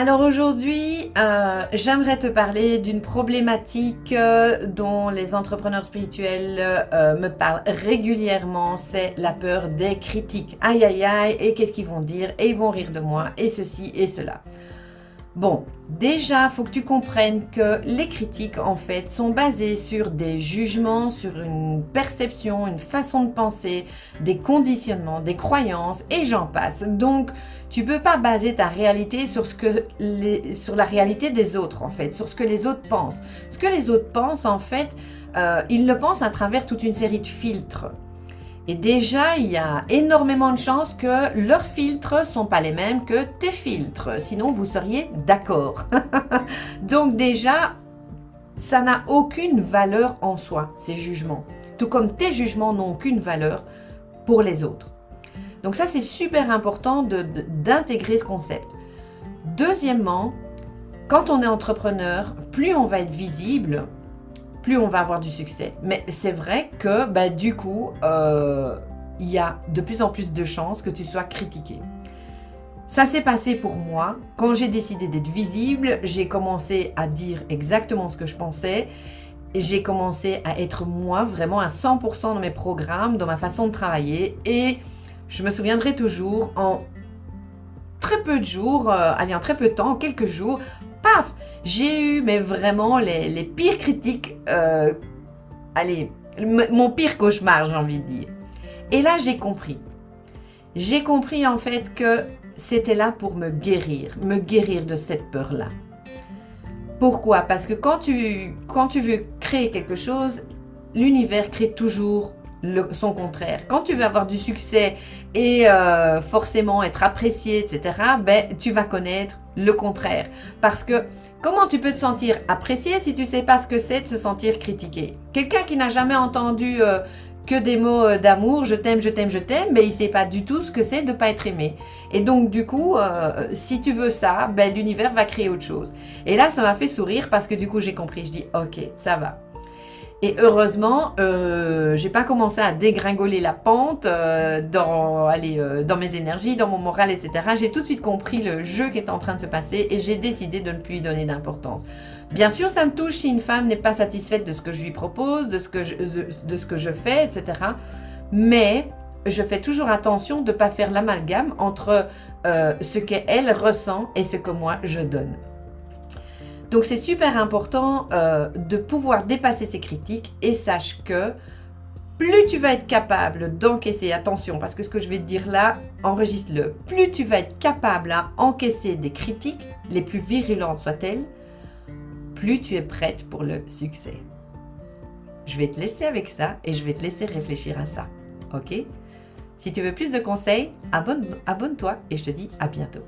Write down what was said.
Alors aujourd'hui, euh, j'aimerais te parler d'une problématique euh, dont les entrepreneurs spirituels euh, me parlent régulièrement, c'est la peur des critiques. Aïe aïe aïe, et qu'est-ce qu'ils vont dire, et ils vont rire de moi, et ceci et cela. Bon, déjà, faut que tu comprennes que les critiques, en fait, sont basées sur des jugements, sur une perception, une façon de penser, des conditionnements, des croyances, et j'en passe. Donc, tu peux pas baser ta réalité sur ce que les, sur la réalité des autres, en fait, sur ce que les autres pensent. Ce que les autres pensent, en fait, euh, ils le pensent à travers toute une série de filtres. Et déjà, il y a énormément de chances que leurs filtres sont pas les mêmes que tes filtres. Sinon, vous seriez d'accord. Donc déjà, ça n'a aucune valeur en soi, ces jugements. Tout comme tes jugements n'ont aucune valeur pour les autres. Donc ça, c'est super important d'intégrer ce concept. Deuxièmement, quand on est entrepreneur, plus on va être visible, plus on va avoir du succès. Mais c'est vrai que bah, du coup, euh, il y a de plus en plus de chances que tu sois critiqué. Ça s'est passé pour moi. Quand j'ai décidé d'être visible, j'ai commencé à dire exactement ce que je pensais. J'ai commencé à être moi vraiment à 100% dans mes programmes, dans ma façon de travailler. Et je me souviendrai toujours en très peu de jours, euh, allez, en très peu de temps, en quelques jours, j'ai eu mais vraiment les, pires critiques, euh, allez, mon pire cauchemar, j'ai envie de dire. Et là, j'ai compris. J'ai compris en fait que c'était là pour me guérir, me guérir de cette peur-là. Pourquoi? Parce que quand tu, quand tu veux créer quelque chose, l'univers crée toujours son contraire. Quand tu veux avoir du succès et euh, forcément être apprécié, etc., ben, tu vas connaître le contraire. Parce que comment tu peux te sentir apprécié si tu sais pas ce que c'est de se sentir critiqué? Quelqu'un qui n'a jamais entendu euh, que des mots euh, d'amour, je t'aime, je t'aime, je t'aime, mais il sait pas du tout ce que c'est de pas être aimé. Et donc du coup, si tu veux ça, ben, l'univers va créer autre chose. Et là, ça m'a fait sourire parce que du coup, j'ai compris. Je dis, ok, ça va. Et heureusement, euh, j'ai pas commencé à dégringoler la pente euh, euh, dans mes énergies, dans mon moral, etc. J'ai tout de suite compris le jeu qui est en train de se passer et j'ai décidé de ne plus lui donner d'importance. Bien sûr, ça me touche si une femme n'est pas satisfaite de ce que je lui propose, de ce que je, de ce que je fais, etc. Mais je fais toujours attention de ne pas faire l'amalgame entre euh, ce qu'elle ressent et ce que moi je donne. Donc c'est super important euh, de pouvoir dépasser ces critiques et sache que plus tu vas être capable d'encaisser, attention, parce que ce que je vais te dire là, enregistre-le, plus tu vas être capable à encaisser des critiques, les plus virulentes soient-elles, plus tu es prête pour le succès. Je vais te laisser avec ça et je vais te laisser réfléchir à ça. Ok? Si tu veux plus de conseils, abonne-toi et je te dis à bientôt.